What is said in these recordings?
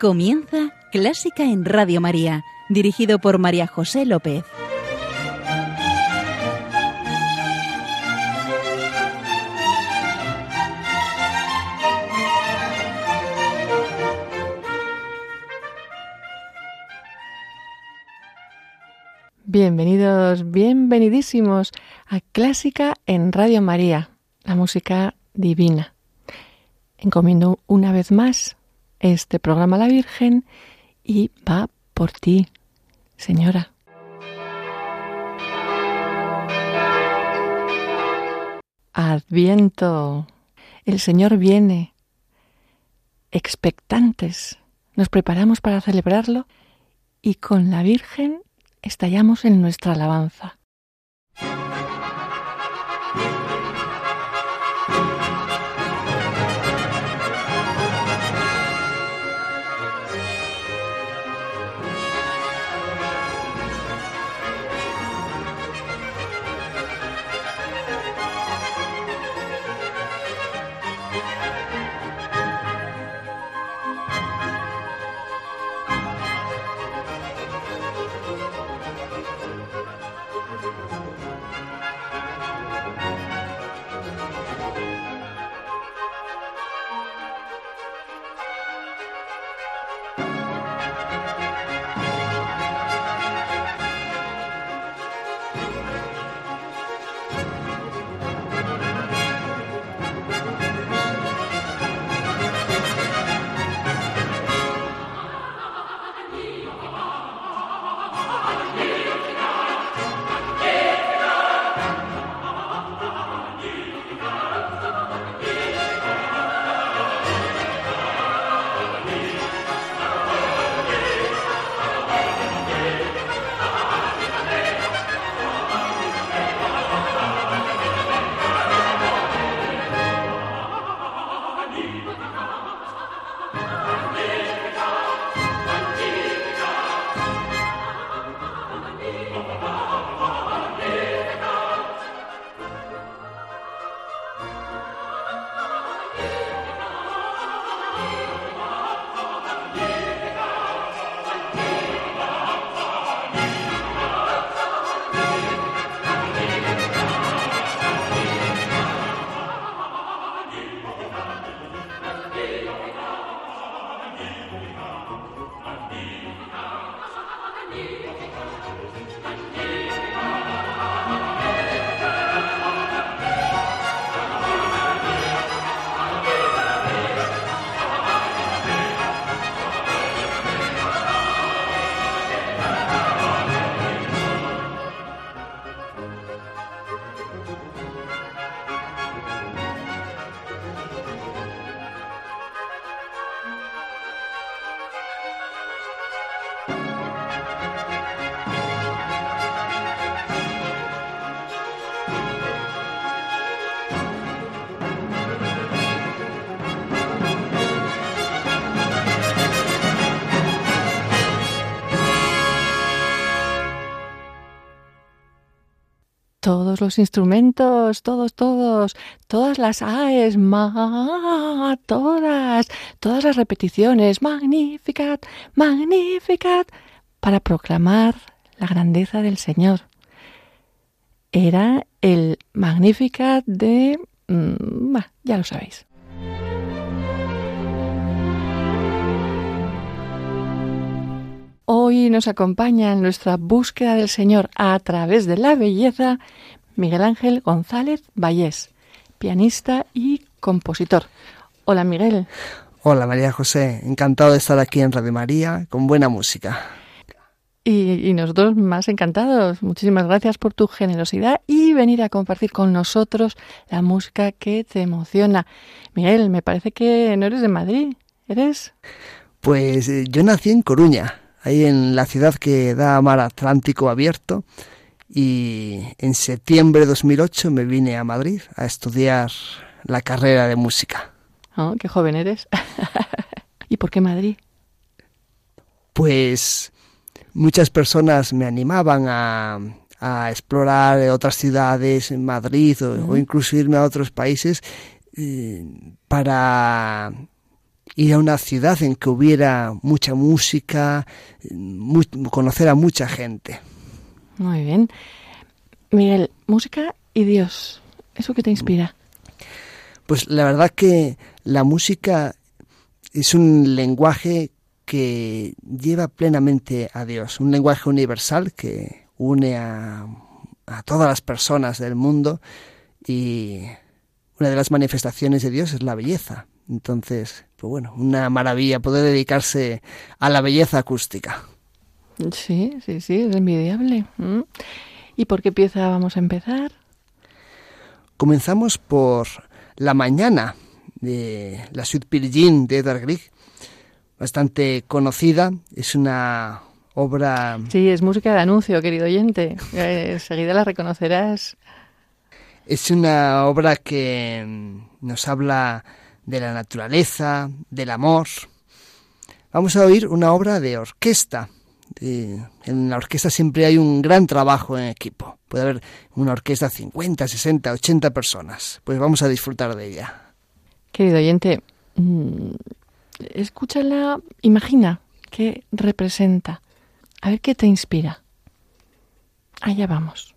Comienza Clásica en Radio María, dirigido por María José López. Bienvenidos, bienvenidísimos a Clásica en Radio María, la música divina. Encomiendo una vez más este programa la Virgen y va por ti, señora. Adviento. El Señor viene. Expectantes. Nos preparamos para celebrarlo y con la Virgen estallamos en nuestra alabanza. Todos los instrumentos, todos, todos, todas las AES, ma, todas, todas las repeticiones, Magnificat, Magnificat, para proclamar la grandeza del Señor. Era el Magnificat de... Mm, ya lo sabéis. Hoy nos acompaña en nuestra búsqueda del Señor a través de la belleza Miguel Ángel González Vallés, pianista y compositor. Hola Miguel. Hola María José, encantado de estar aquí en Radio María con buena música. Y, y, nosotros más encantados. Muchísimas gracias por tu generosidad y venir a compartir con nosotros la música que te emociona. Miguel, me parece que no eres de Madrid, ¿eres? Pues eh, yo nací en Coruña, ahí en la ciudad que da mar Atlántico abierto. Y en septiembre de 2008 me vine a Madrid a estudiar la carrera de música. Oh, qué joven eres. ¿Y por qué Madrid? Pues muchas personas me animaban a, a explorar otras ciudades en Madrid o, o, incluso irme a otros países eh, para ir a una ciudad en que hubiera mucha música, conocer a mucha gente. Muy bien. Miguel, música y Dios, ¿eso qué te inspira? Pues la verdad que la música es un lenguaje que lleva plenamente a Dios, un lenguaje universal que une a, a todas las personas del mundo y una de las manifestaciones de Dios es la belleza. Entonces, pues bueno, una maravilla poder dedicarse a la belleza acústica. Sí, sí, sí, es envidiable. ¿Y por qué pieza vamos a empezar? Comenzamos por La Mañana de la Suite Pirgin de Edward Grieg, bastante conocida. Es una obra. Sí, es música de anuncio, querido oyente. Eh, seguida la reconocerás. Es una obra que nos habla de la naturaleza, del amor. Vamos a oír una obra de orquesta. En la orquesta siempre hay un gran trabajo en equipo. Puede haber una orquesta de 50, 60, 80 personas. Pues vamos a disfrutar de ella. Querido oyente, mm, escúchala, imagina qué representa. A ver qué te inspira. Allá vamos.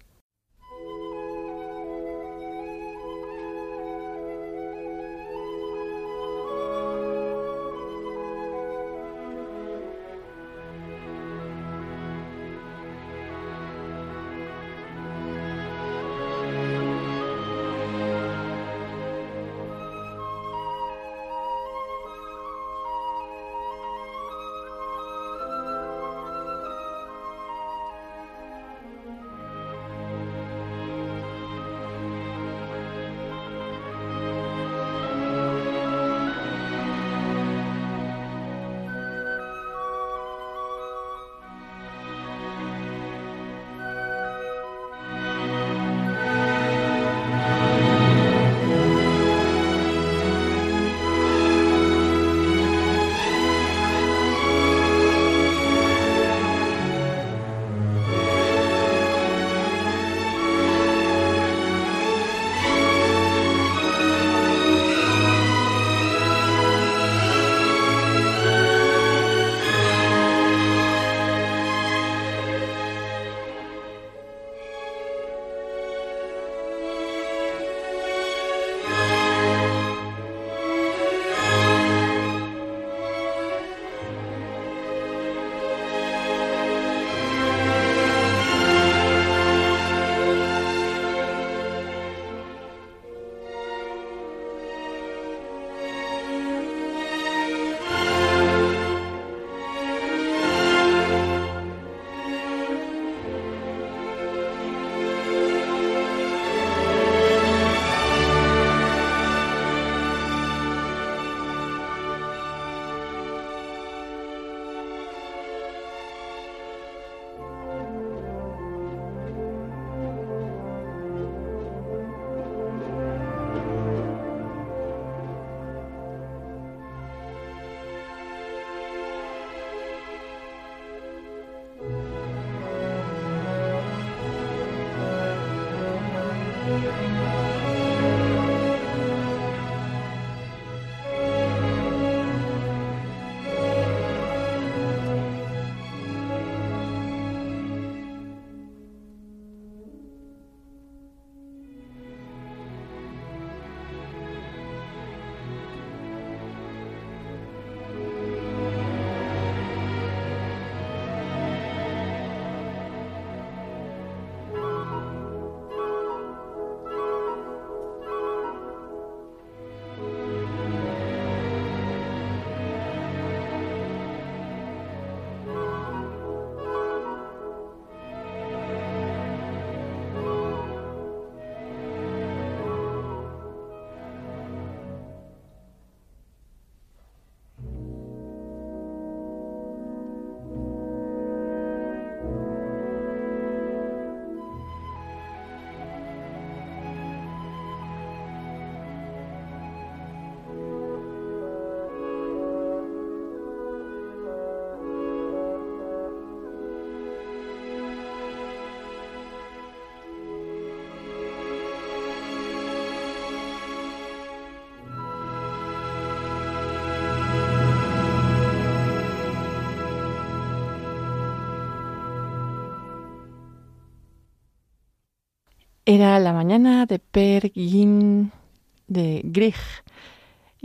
Era la mañana de Per de Grieg.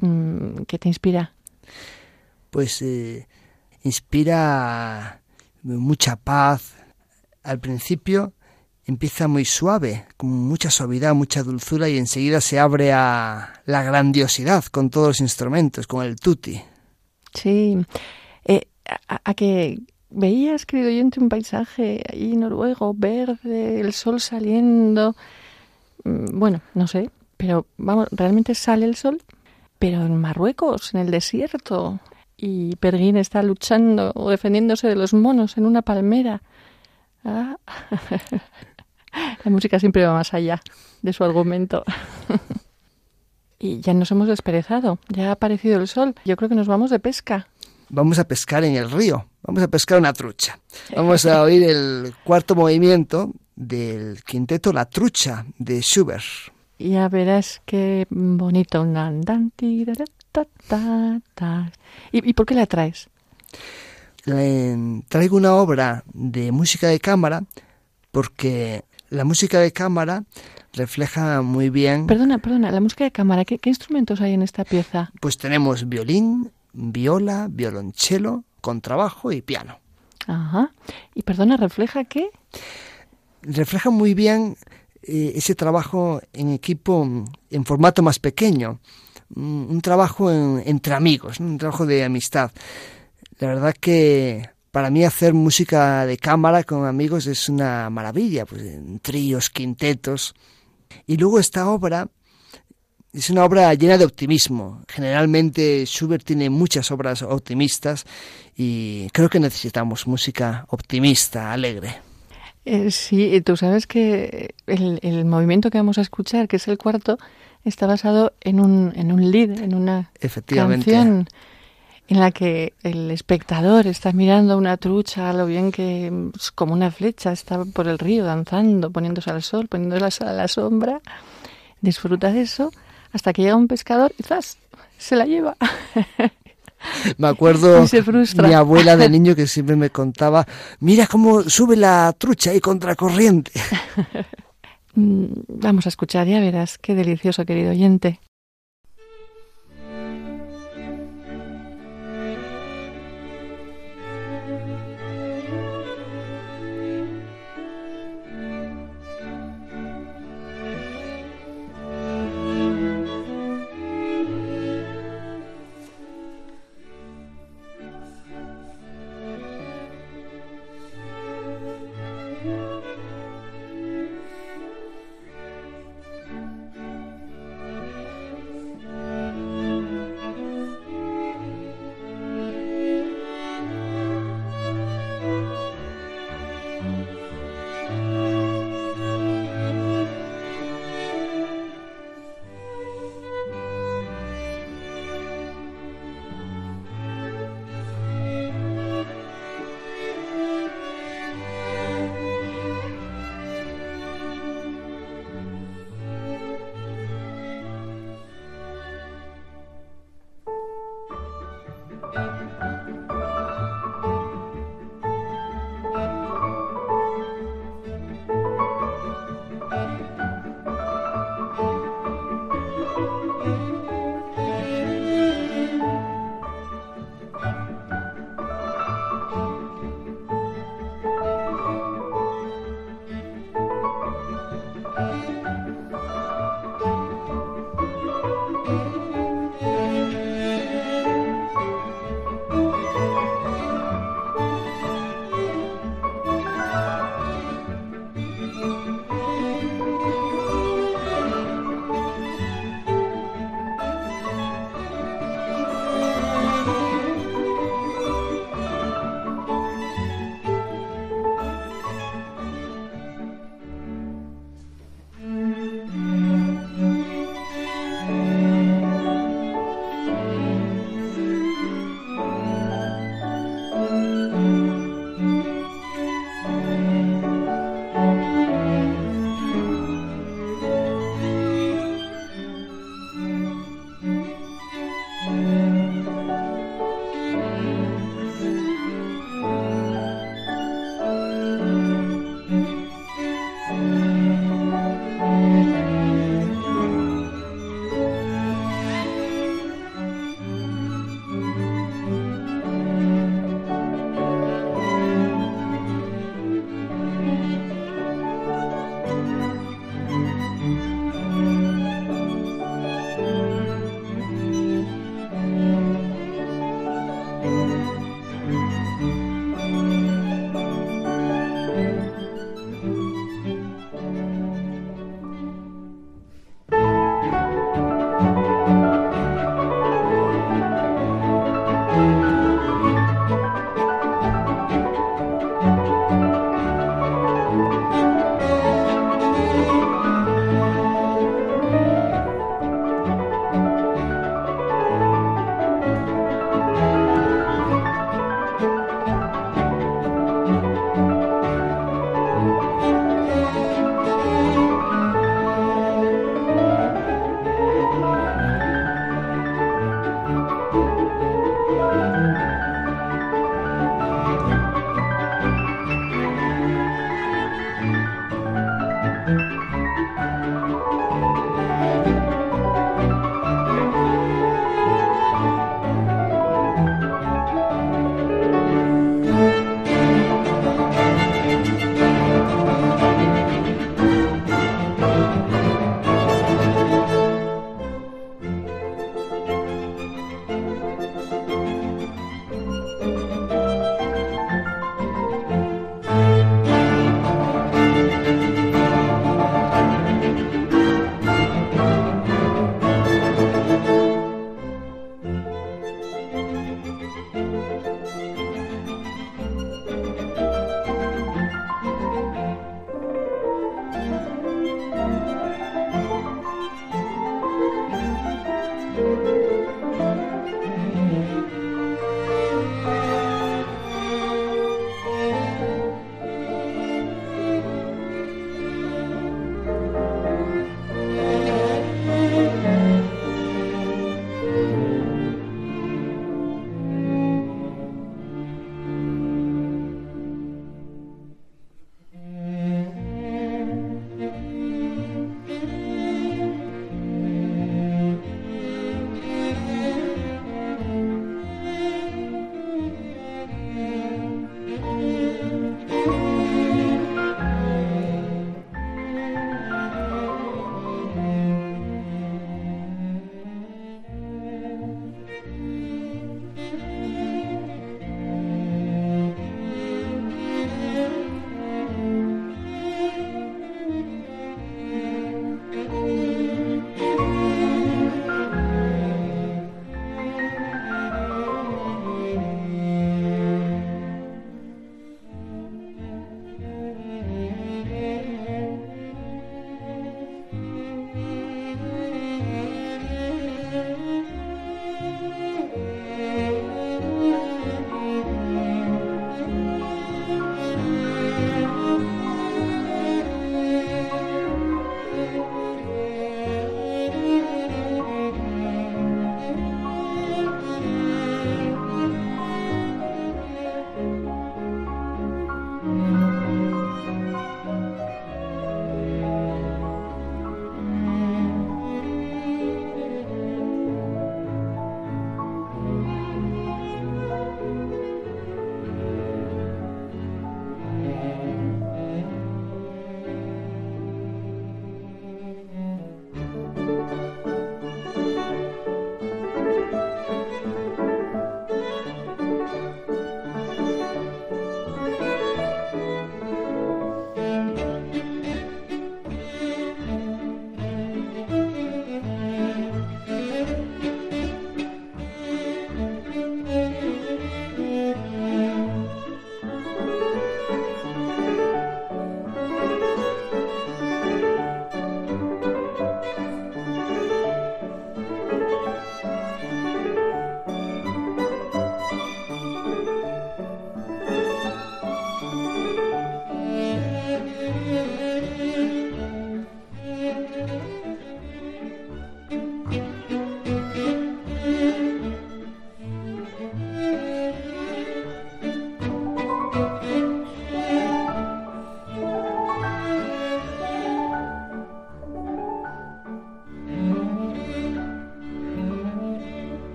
Mm, ¿Qué te inspira? Pues eh, inspira mucha paz. Al principio empieza muy suave, con mucha suavidad, mucha dulzura y enseguida se abre a la grandiosidad con todos los instrumentos, con el tutti. Sí, eh, a, que veías, querido oyente, un paisaje ahí noruego, verde, el sol saliendo. Mm, bueno, no sé, pero vamos, realmente sale el sol, pero en Marruecos, en el desierto, y Perguín está luchando o defendiéndose de los monos en una palmera. Ah. La música siempre va más allá de su argumento. y ya nos hemos desperezado, ya ha aparecido el sol. Yo creo que nos vamos de pesca. Vamos a pescar en el río, vamos a pescar una trucha. Vamos a oír el cuarto movimiento del quinteto La Trucha de Schubert. Ya verás qué bonito. ¿Y, ¿Y por qué la traes? traigo una obra de música de cámara porque la música de cámara refleja muy bien. Perdona, perdona, la música de cámara, ¿qué, instrumentos hay en esta pieza? Pues tenemos violín, viola, violonchelo, contrabajo y piano. Ajá. Y perdona, ¿refleja qué? Refleja muy bien eh, ese trabajo en equipo en formato más pequeño, un, trabajo entre amigos, un trabajo de amistad. La verdad que para mí hacer música de cámara con amigos es una maravilla, pues en tríos, quintetos. Y luego esta obra es una obra llena de optimismo. Generalmente Schubert tiene muchas obras optimistas y creo que necesitamos música optimista, alegre. Eh, sí, tú sabes que el, el, movimiento que vamos a escuchar, que es el cuarto, está basado en un, en un lead, en una canción en la que el espectador está mirando una trucha, lo bien que pues, como una flecha está por el río danzando, poniéndose al sol, poniéndose a la sombra, disfruta de eso hasta que llega un pescador y ¡zas! se la lleva. Me acuerdo mi abuela de niño que siempre me contaba, mira cómo sube la trucha ahí contracorriente. Mm, vamos a escuchar, ya verás, qué delicioso, querido oyente.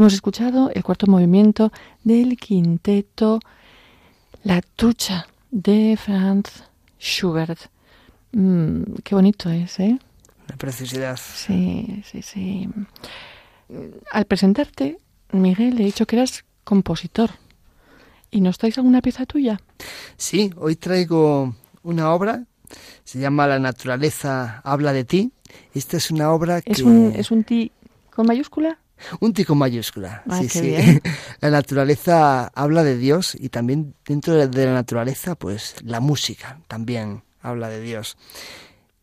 Hemos escuchado el cuarto movimiento del quinteto La Trucha de Franz Schubert. Mm, qué bonito es, ¿eh? La preciosidad. Sí, sí, sí. Al presentarte, Miguel, he dicho que eras compositor. ¿Y nos traes alguna pieza tuya? Sí, hoy traigo una obra, se llama La naturaleza habla de ti. Esta es una obra que... ¿Es un, es un ti con mayúscula? Un ti con mayúscula. Ah, sí, sí. bien. La naturaleza habla de Dios y también dentro de- de la naturaleza, pues la música también habla de Dios.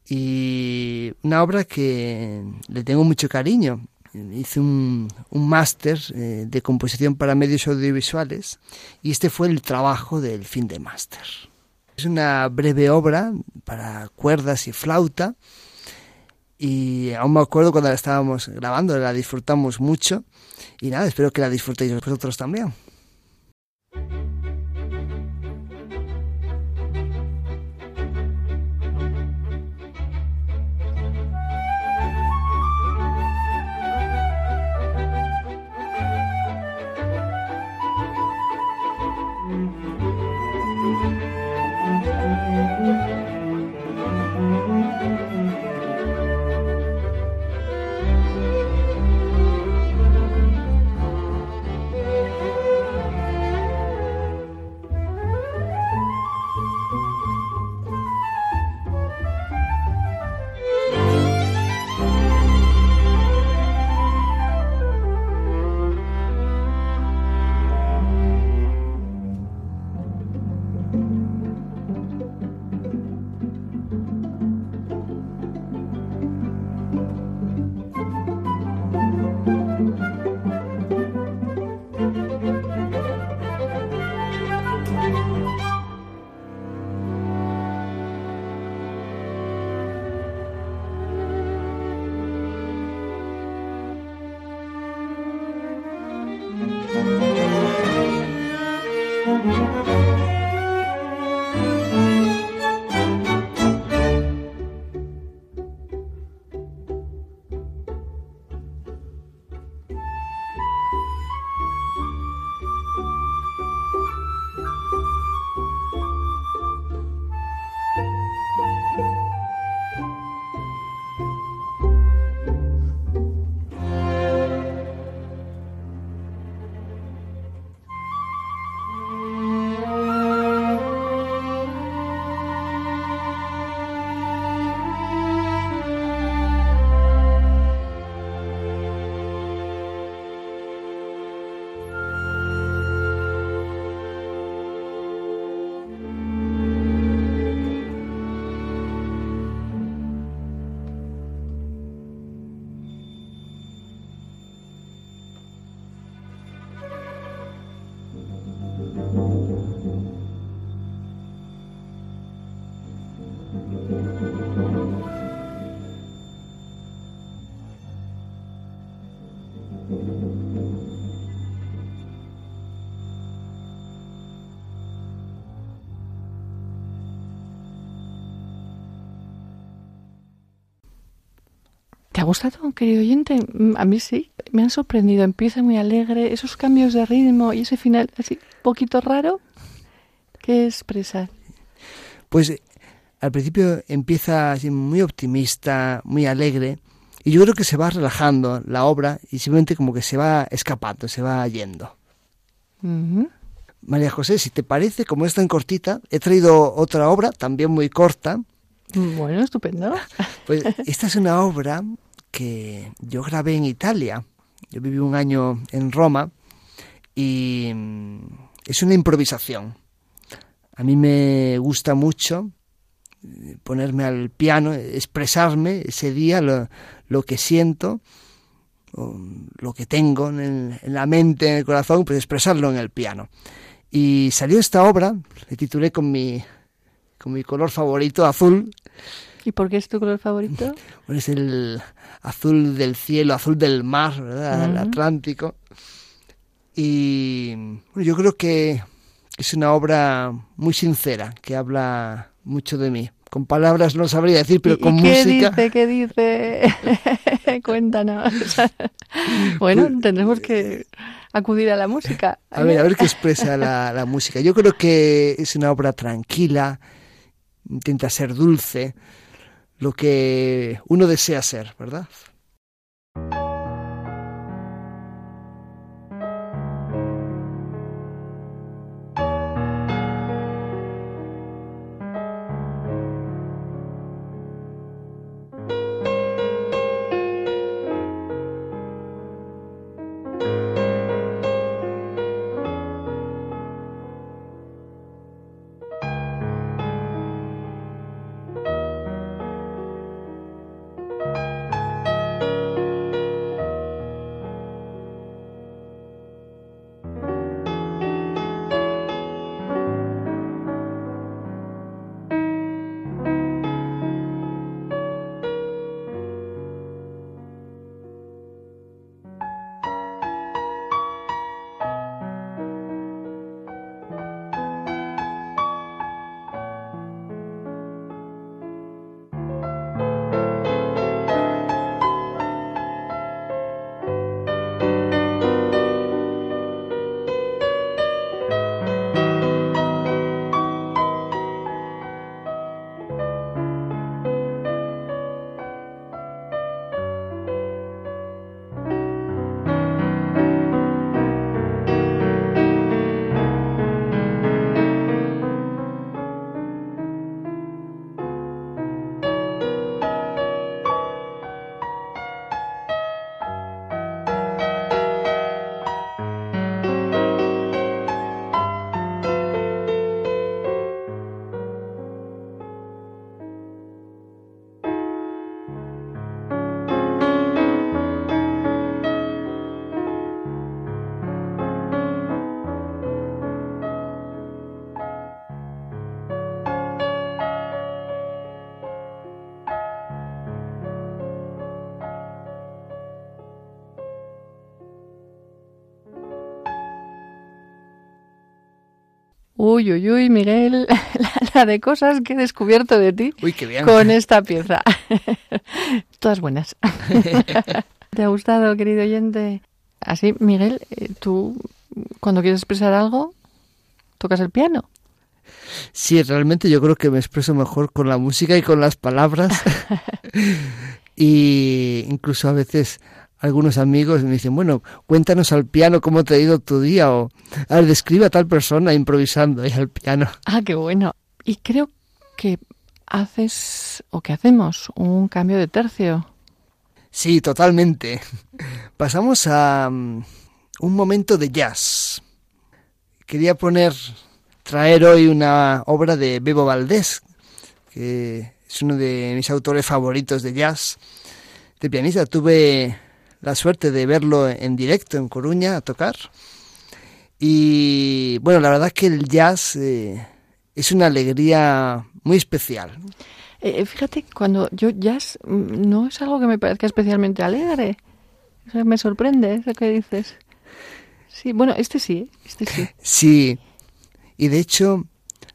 Y una obra que le tengo mucho cariño. Hice un, un máster eh, de composición para medios audiovisuales y este fue el trabajo del fin de máster. Es una breve obra para cuerdas y flauta y aún me acuerdo cuando la estábamos grabando, la disfrutamos mucho y nada, espero que la disfrutéis vosotros también. ¿Te ha gustado, querido oyente? Mm, A mí sí, me han sorprendido. Empieza muy alegre, esos cambios de ritmo y ese final así, un poquito raro. ¿Qué expresa? Pues eh, al principio empieza así muy optimista, muy alegre, y yo creo que se va relajando la obra y simplemente como que se va escapando, se va yendo. Ujú. María José, si te parece, como es tan cortita, he traído otra obra, también muy corta. Bueno, estupendo. Pues esta es una obra que yo grabé en Italia. Yo viví un año en Roma y mm, es una improvisación. A mí me gusta mucho eh, ponerme al piano, expresarme ese día lo, que siento, o lo que tengo en, en la mente, en el corazón, pues expresarlo en el piano. Y salió esta obra, le titulé con mi, con mi color favorito, azul, ¿Y por qué es tu color favorito? bueno, es el azul del cielo, azul del mar, ¿verdad? El Ujú. Atlántico. Y bueno, yo creo que es una obra muy sincera, que habla mucho de mí, con palabras no sabría decir, pero con qué música. Dice, ¿Qué dice? Cuéntanos. bueno, Pues, tendremos que acudir a la música. A ver, a ver qué expresa la, la música. Yo creo que es una obra tranquila, intenta ser dulce, lo que uno desea ser, ¿verdad? Uy, uy, uy, Miguel, la, la, de cosas que he descubierto de ti Uy, qué bien. con esta pieza. Todas buenas. ¿Te ha gustado, querido oyente? Así, Miguel, eh, tú cuando quieres expresar algo, tocas el piano. Sí, realmente yo creo que me expreso mejor con la música y con las palabras. y incluso a veces algunos amigos me dicen, bueno, cuéntanos al piano cómo te ha ido tu día o a ver, describe a tal persona improvisando ahí al piano. Ah, qué bueno. Y creo que haces o que hacemos un cambio de tercio. Sí, totalmente. Pasamos a um, un momento de jazz. Quería poner, traer hoy una obra de Bebo Valdés, que es uno de mis autores favoritos de jazz, de pianista. Tuve la suerte de verlo en directo en Coruña a tocar. Y bueno, la verdad que el jazz eh, es una alegría muy especial. Eh, fíjate, cuando yo jazz no es algo que me parezca especialmente alegre. O sea, me sorprende eso que dices. Sí, bueno, este sí, este sí. Sí, y de hecho,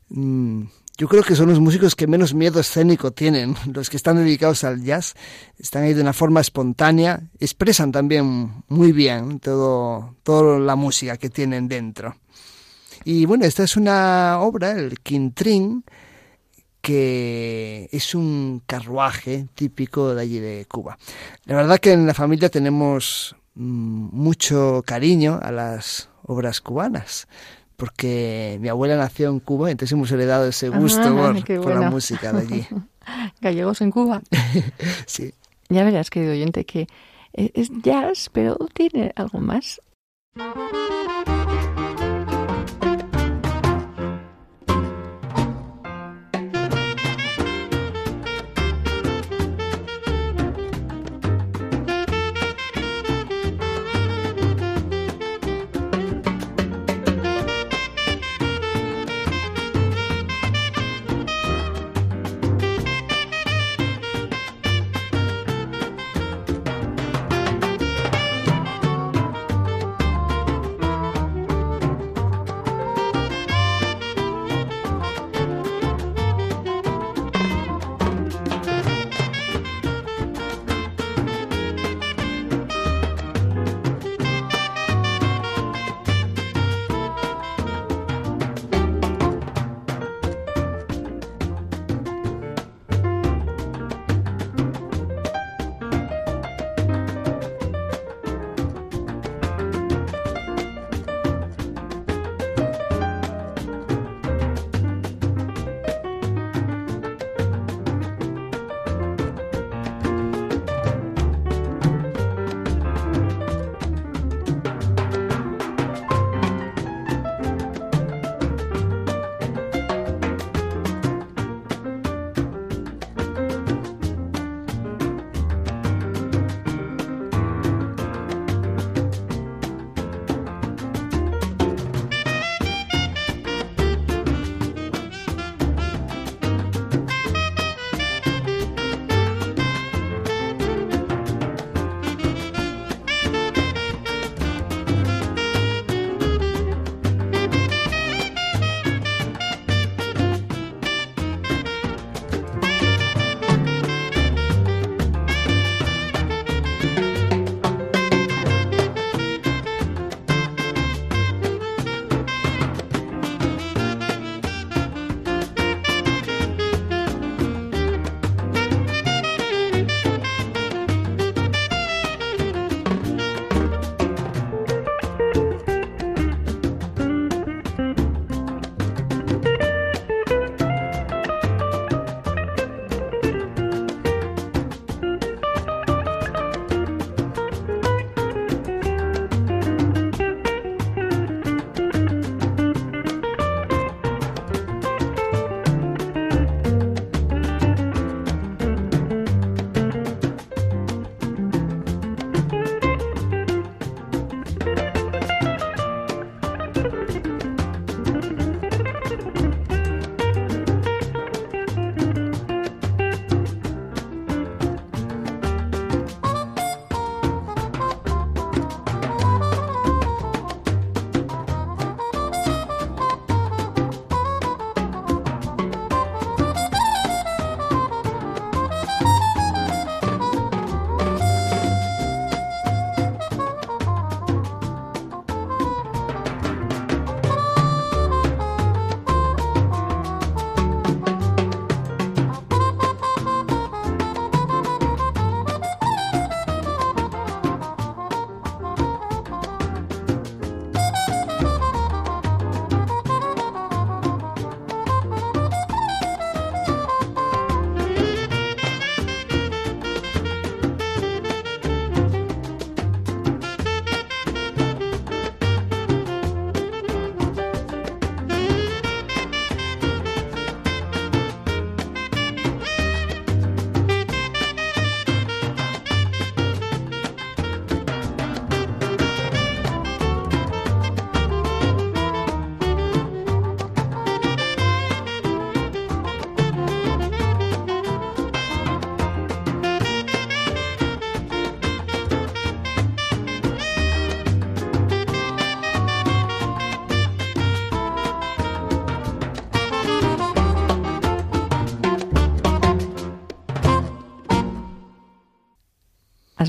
mmm, yo creo que son los músicos que menos miedo escénico tienen, los que están dedicados al jazz, están ahí de una forma espontánea, expresan también muy bien todo, toda la música que tienen dentro. Y bueno, esta es una obra, el Quintrín, que es un carruaje típico de allí de Cuba. La verdad que en la familia tenemos mmm, mucho cariño a las obras cubanas porque mi abuela nació en Cuba, entonces hemos heredado ese gusto ah, por, por la música de allí. Gallegos en Cuba. sí. Ya verás, querido oyente, que es jazz, pero tiene algo más.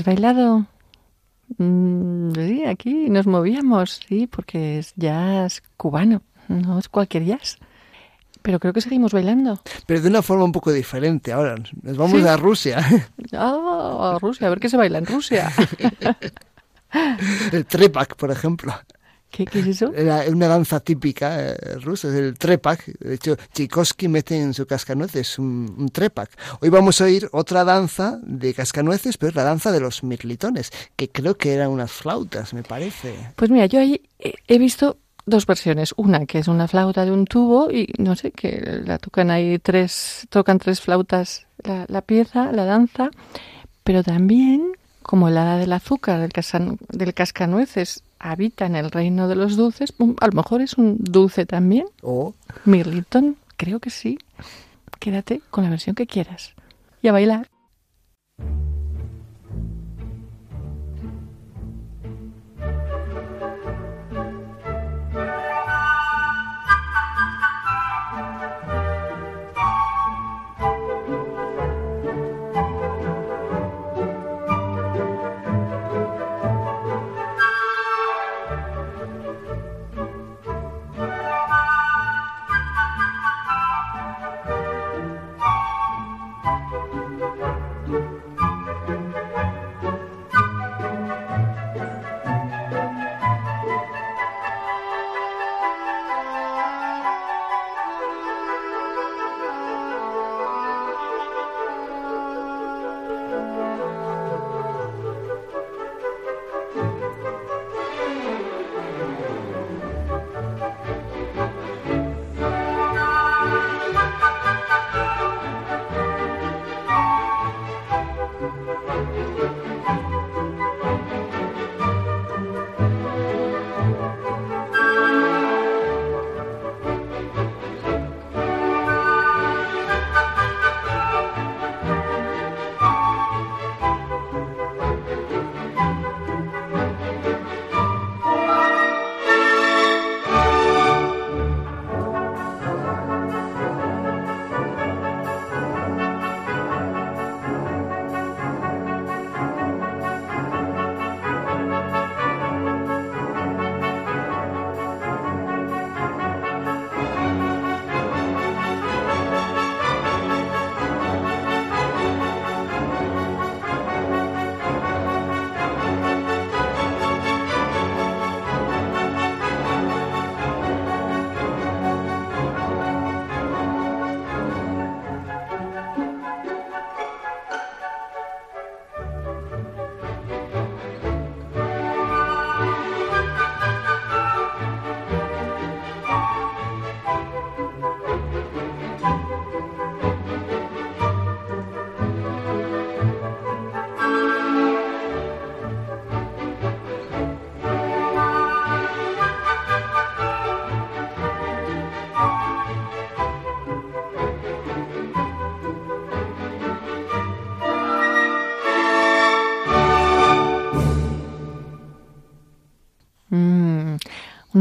¿Has bailado? Mm, sí, aquí nos movíamos, sí, porque es jazz cubano, no es cualquier jazz. Pero creo que seguimos bailando. Pero de una forma un poco diferente ahora. Nos vamos ¿Sí? a Rusia. Ah, a Rusia, a ver qué se baila en Rusia. El trepak, por ejemplo. ¿Qué, qué es eso? Era una danza típica eh, rusa, es el trepak. De hecho, Tchaikovsky mete en su cascanueces un, un trepak. Hoy vamos a oír otra danza de cascanueces, pero es la danza de los mirlitones, que creo que eran unas flautas, me parece. Pues mira, yo ahí he- he visto dos versiones. Una que es una flauta de un tubo y no sé, que la tocan ahí tres, tocan tres flautas la, la pieza, la danza, pero también, como hada del azúcar, del, casan- del cascanueces, habita en el reino de los dulces, a lo mejor es un dulce también. O Mirliton, creo que sí. Quédate con la versión que quieras. Y a bailar.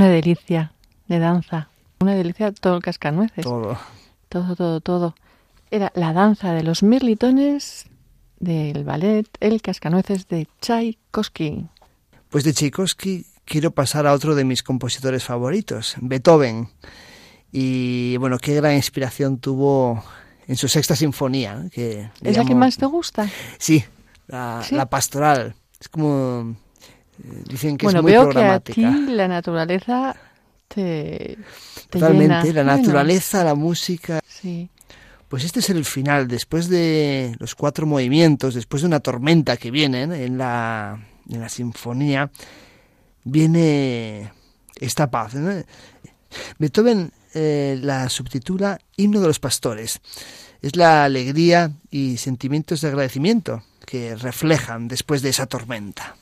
Una delicia de danza. Una delicia todo el cascanueces. todo. Todo, todo, todo. Era la danza de los mirlitones del ballet El Cascanueces de Tchaikovsky. Pues de Tchaikovsky quiero pasar a otro de mis compositores favoritos, Beethoven. Y bueno, qué gran inspiración tuvo en su sexta sinfonía. Que ¿Es la que más te gusta? Sí, la, ¿Sí? la pastoral. Es como... Dicen que bueno, es muy veo que a ti programática. la naturaleza te, te Totalmente, llena. la Bueno, naturaleza, la música. sí. Pues este es el final, después de los cuatro movimientos, después de una tormenta que viene en la, en la sinfonía, viene esta paz. ¿no? Beethoven eh, la subtitula Himno de los Pastores. Es la alegría y sentimientos de agradecimiento que reflejan después de esa tormenta.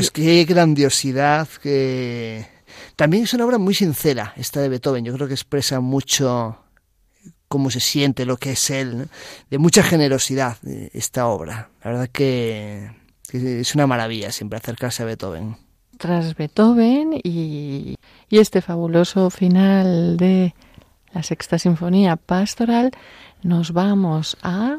Pues qué grandiosidad, que también es una obra muy sincera esta de Beethoven. Yo creo que expresa mucho cómo se siente, lo que es él, de mucha generosidad eh, esta obra. La verdad que, es una maravilla siempre acercarse a Beethoven. Tras Beethoven y, y este fabuloso final de la sexta sinfonía pastoral, nos vamos a...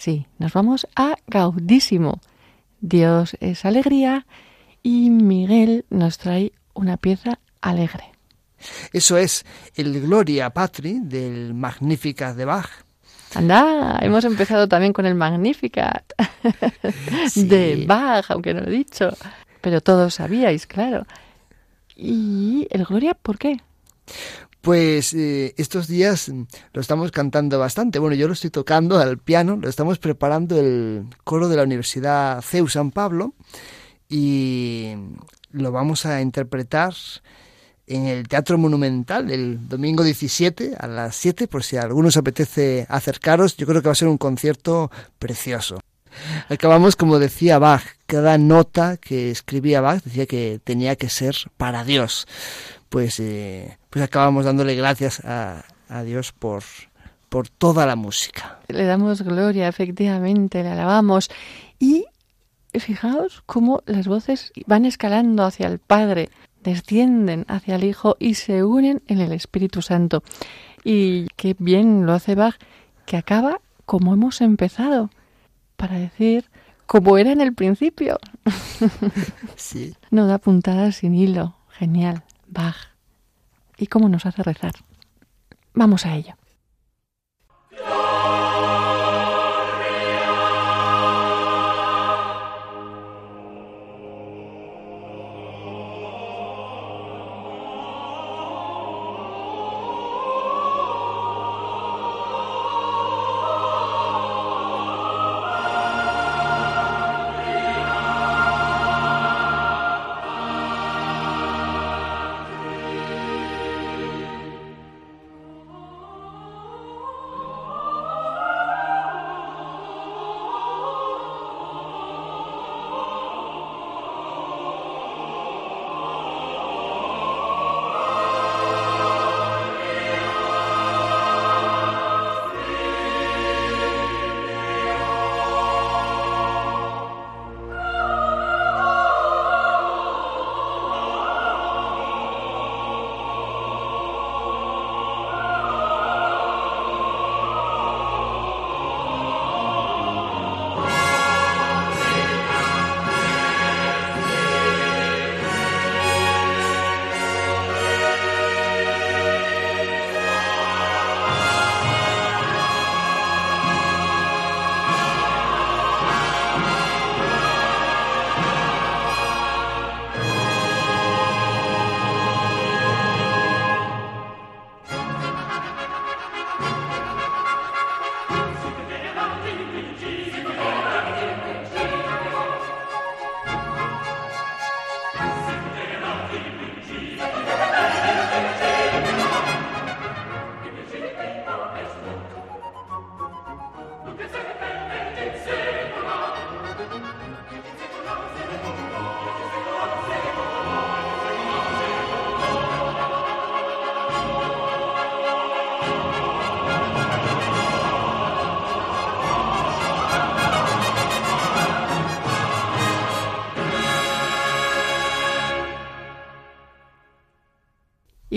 Sí, nos vamos a Gaudísimo. Dios es alegría y Miguel nos trae una pieza alegre. Eso es el Gloria Patri del Magnificat de Bach. Anda, hemos empezado también con el Magnificat de Bach, aunque no lo he dicho. Pero todos sabíais, claro. ¿Y el Gloria por qué? Pues eh, estos días lo estamos cantando bastante. Bueno, yo lo estoy tocando al piano, lo estamos preparando el coro de la Universidad CEU San Pablo y lo vamos a interpretar en el Teatro Monumental el domingo 17 a las 7, por si a algunos apetece acercaros. Yo creo que va a ser un concierto precioso. Acabamos, como decía Bach, cada nota que escribía Bach decía que tenía que ser para Dios pues, eh, pues acabamos dándole gracias a, a Dios por, por toda la música. Le damos gloria, efectivamente, le alabamos. Y fijaos cómo las voces van escalando hacia el Padre, descienden hacia el Hijo y se unen en el Espíritu Santo. Y qué bien lo hace Bach, que acaba como hemos empezado, para decir como era en el principio. Sí. No da puntadas sin hilo. Genial. Bach. ¿Y cómo nos hace rezar? Vamos a ello.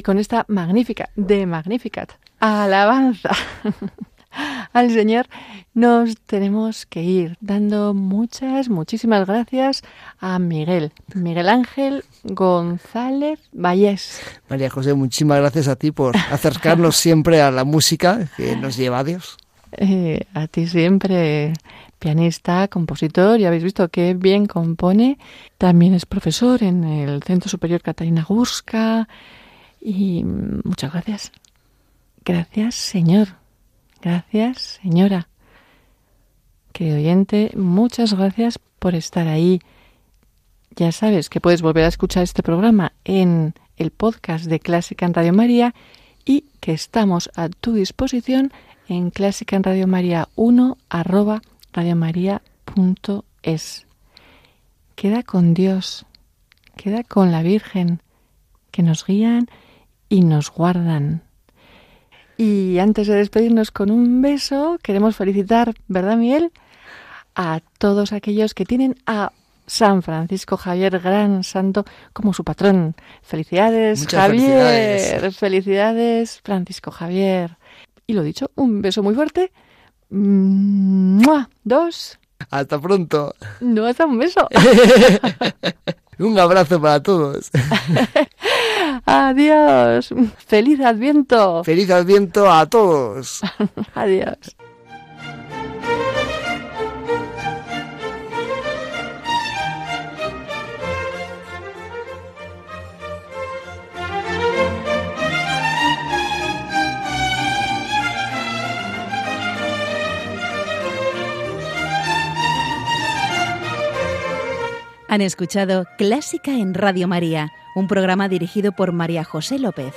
Con esta magnífica, de Magnificat, alabanza al Señor, nos tenemos que ir dando muchas, muchísimas gracias a Miguel, Miguel Ángel González Vallés. María José, muchísimas gracias a ti por acercarnos siempre a la música que nos lleva a Dios. Eh, a ti siempre, pianista, compositor, ya habéis visto que bien compone. También es profesor en el Centro Superior Catalina Gurska y muchas gracias. Gracias, Señor. Gracias, señora. Querido oyente, muchas gracias por estar ahí. Ya sabes que puedes volver a escuchar este programa en el podcast de Clásica en Radio María y que estamos a tu disposición en Clásica en Radio María 1 arroba radiomaria.es. Queda con Dios, queda con la Virgen, que nos guían y nos guardan. Y antes de despedirnos con un beso, queremos felicitar, ¿verdad, Miel? A todos aquellos que tienen a San Francisco Javier, gran santo, como su patrón. Felicidades, Javier. Felicidades. Francisco Javier. Y lo dicho, un beso muy fuerte. Dos. Hasta pronto. No, hasta un beso. un abrazo para todos. Adiós. Feliz Adviento. Feliz Adviento a todos. Adiós. Han escuchado Clásica en Radio María, un programa dirigido por María José López.